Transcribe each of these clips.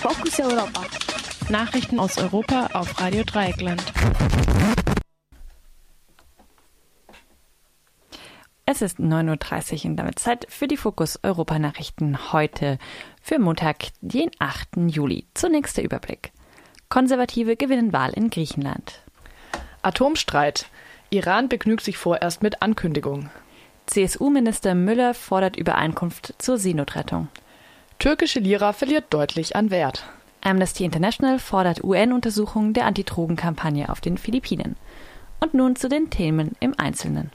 Fokus Europa. Nachrichten aus Europa auf Radio Dreieckland. Es ist 9.30 Uhr und damit Zeit für die Fokus Europa Nachrichten heute für Montag, den 8. Juli. Zunächst der Überblick. Konservative gewinnen Wahl in Griechenland. Atomstreit. Iran begnügt sich vorerst mit Ankündigung. CSU-Minister Müller fordert Übereinkunft zur Seenotrettung. Türkische Lira verliert deutlich an Wert. Amnesty International fordert UN-Untersuchungen der Antidrogenkampagne auf den Philippinen. Und nun zu den Themen im Einzelnen.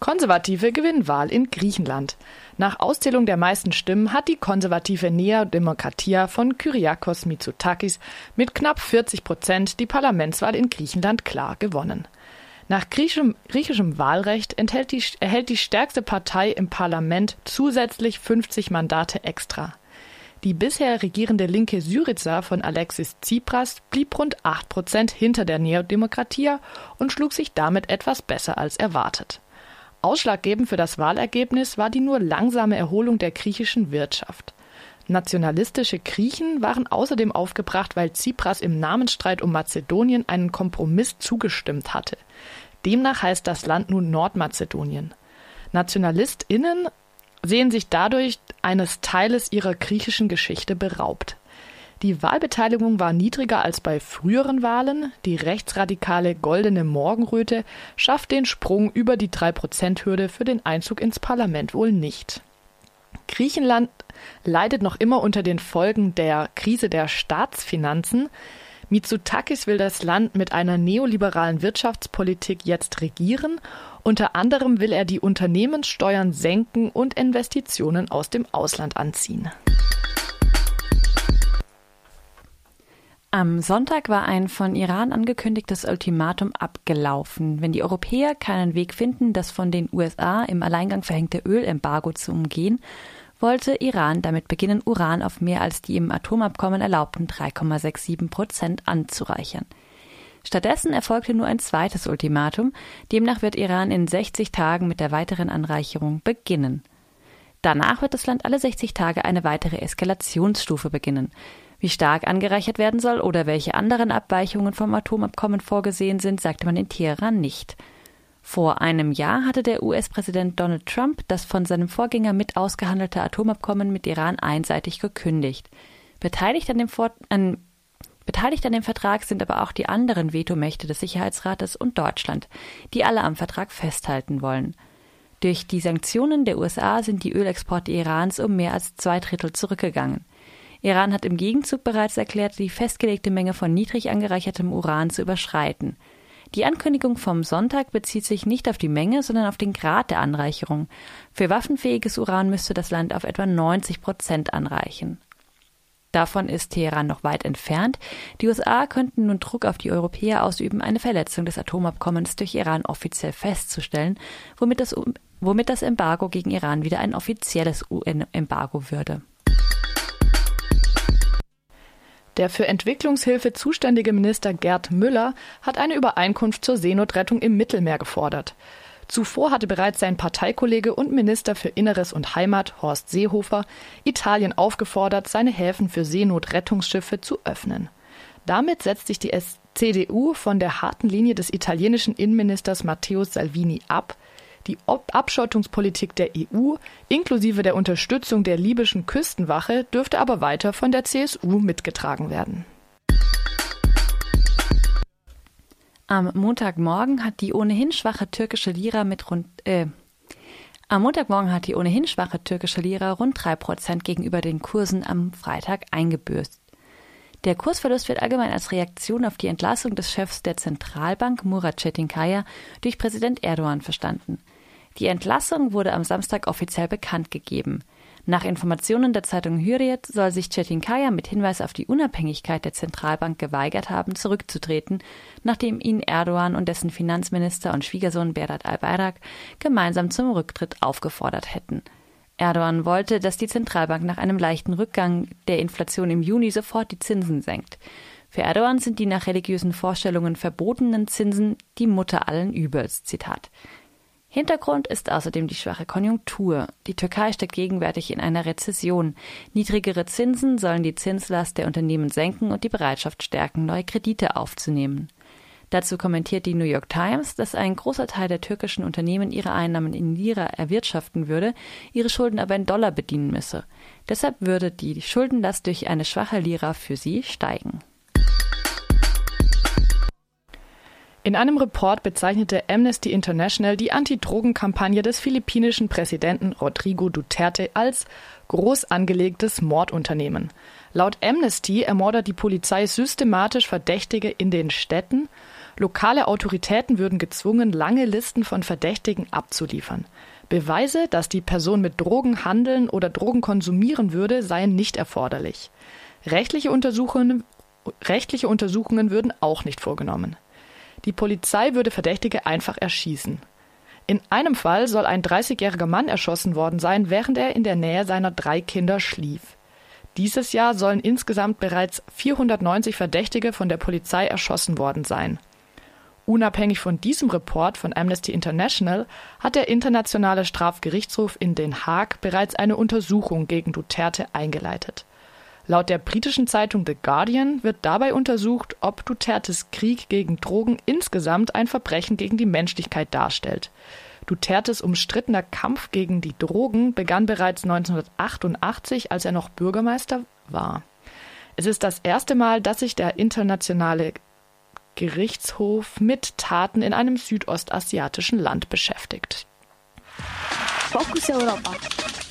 Konservative gewinnen Wahl in Griechenland. Nach Auszählung der meisten Stimmen hat die konservative Nea Demokratia von Kyriakos Mitsotakis mit knapp 40 Prozent die Parlamentswahl in Griechenland klar gewonnen. Nach griechischem, griechischem Wahlrecht die, erhält die stärkste Partei im Parlament zusätzlich 50 Mandate extra. Die bisher regierende linke Syriza von Alexis Tsipras blieb rund 8 Prozent hinter der Neodemokratia und schlug sich damit etwas besser als erwartet. Ausschlaggebend für das Wahlergebnis war die nur langsame Erholung der griechischen Wirtschaft. Nationalistische Griechen waren außerdem aufgebracht, weil Tsipras im Namensstreit um Mazedonien einen Kompromiss zugestimmt hatte. Demnach heißt das Land nun Nordmazedonien. NationalistInnen sehen sich dadurch eines Teiles ihrer griechischen Geschichte beraubt. Die Wahlbeteiligung war niedriger als bei früheren Wahlen. Die rechtsradikale Goldene Morgenröte schafft den Sprung über die 3%-Hürde für den Einzug ins Parlament wohl nicht. Griechenland leidet noch immer unter den Folgen der Krise der Staatsfinanzen. Mitsotakis will das Land mit einer neoliberalen Wirtschaftspolitik jetzt regieren. Unter anderem will er die Unternehmenssteuern senken und Investitionen aus dem Ausland anziehen. Am Sonntag war ein von Iran angekündigtes Ultimatum abgelaufen. Wenn die Europäer keinen Weg finden, das von den USA im Alleingang verhängte Ölembargo zu umgehen, wollte Iran damit beginnen, Uran auf mehr als die im Atomabkommen erlaubten 3,67 Prozent anzureichern. Stattdessen erfolgte nur ein zweites Ultimatum. Demnach wird Iran in 60 Tagen mit der weiteren Anreicherung beginnen. Danach wird das Land alle 60 Tage eine weitere Eskalationsstufe beginnen. Wie stark angereichert werden soll oder welche anderen Abweichungen vom Atomabkommen vorgesehen sind, sagte man in Teheran nicht. Vor einem Jahr hatte der US-Präsident Donald Trump das von seinem Vorgänger mit ausgehandelte Atomabkommen mit Iran einseitig gekündigt. Beteiligt an dem, Vor an, beteiligt an dem Vertrag sind aber auch die anderen Vetomächte des Sicherheitsrates und Deutschland, die alle am Vertrag festhalten wollen. Durch die Sanktionen der USA sind die Ölexporte Irans um mehr als zwei Drittel zurückgegangen. Iran hat im Gegenzug bereits erklärt, die festgelegte Menge von niedrig angereichertem Uran zu überschreiten. Die Ankündigung vom Sonntag bezieht sich nicht auf die Menge, sondern auf den Grad der Anreicherung. Für waffenfähiges Uran müsste das Land auf etwa 90 Prozent anreichen. Davon ist Teheran noch weit entfernt. Die USA könnten nun Druck auf die Europäer ausüben, eine Verletzung des Atomabkommens durch Iran offiziell festzustellen, womit das, womit das Embargo gegen Iran wieder ein offizielles UN-Embargo würde. Der für Entwicklungshilfe zuständige Minister Gerd Müller hat eine Übereinkunft zur Seenotrettung im Mittelmeer gefordert. Zuvor hatte bereits sein Parteikollege und Minister für Inneres und Heimat Horst Seehofer Italien aufgefordert, seine Häfen für Seenotrettungsschiffe zu öffnen. Damit setzt sich die CDU von der harten Linie des italienischen Innenministers Matteo Salvini ab, die Abschottungspolitik der EU inklusive der Unterstützung der libyschen Küstenwache dürfte aber weiter von der CSU mitgetragen werden. Am Montagmorgen hat die ohnehin schwache türkische Lira mit rund äh, am Montagmorgen hat die ohnehin schwache türkische Lira rund 3% gegenüber den Kursen am Freitag eingebüßt. Der Kursverlust wird allgemein als Reaktion auf die Entlassung des Chefs der Zentralbank Murat Çetinkaya durch Präsident Erdogan verstanden. Die Entlassung wurde am Samstag offiziell bekannt gegeben. Nach Informationen der Zeitung Hürriyet soll sich Çetinkaya mit Hinweis auf die Unabhängigkeit der Zentralbank geweigert haben, zurückzutreten, nachdem ihn Erdogan und dessen Finanzminister und Schwiegersohn Berat al-Bayrak gemeinsam zum Rücktritt aufgefordert hätten. Erdogan wollte, dass die Zentralbank nach einem leichten Rückgang der Inflation im Juni sofort die Zinsen senkt. Für Erdogan sind die nach religiösen Vorstellungen verbotenen Zinsen die Mutter allen Übels. Zitat. Hintergrund ist außerdem die schwache Konjunktur. Die Türkei steckt gegenwärtig in einer Rezession. Niedrigere Zinsen sollen die Zinslast der Unternehmen senken und die Bereitschaft stärken, neue Kredite aufzunehmen. Dazu kommentiert die New York Times, dass ein großer Teil der türkischen Unternehmen ihre Einnahmen in Lira erwirtschaften würde, ihre Schulden aber in Dollar bedienen müsse. Deshalb würde die Schuldenlast durch eine schwache Lira für sie steigen. In einem Report bezeichnete Amnesty International die Anti-Drogen-Kampagne des philippinischen Präsidenten Rodrigo Duterte als groß angelegtes Mordunternehmen. Laut Amnesty ermordet die Polizei systematisch Verdächtige in den Städten, Lokale Autoritäten würden gezwungen, lange Listen von Verdächtigen abzuliefern. Beweise, dass die Person mit Drogen handeln oder Drogen konsumieren würde, seien nicht erforderlich. Rechtliche Untersuchungen, rechtliche Untersuchungen würden auch nicht vorgenommen. Die Polizei würde Verdächtige einfach erschießen. In einem Fall soll ein 30-jähriger Mann erschossen worden sein, während er in der Nähe seiner drei Kinder schlief. Dieses Jahr sollen insgesamt bereits 490 Verdächtige von der Polizei erschossen worden sein. Unabhängig von diesem Report von Amnesty International hat der Internationale Strafgerichtshof in Den Haag bereits eine Untersuchung gegen Duterte eingeleitet. Laut der britischen Zeitung The Guardian wird dabei untersucht, ob Dutertes Krieg gegen Drogen insgesamt ein Verbrechen gegen die Menschlichkeit darstellt. Dutertes umstrittener Kampf gegen die Drogen begann bereits 1988, als er noch Bürgermeister war. Es ist das erste Mal, dass sich der internationale Gerichtshof mit Taten in einem südostasiatischen Land beschäftigt. Fokus Europa.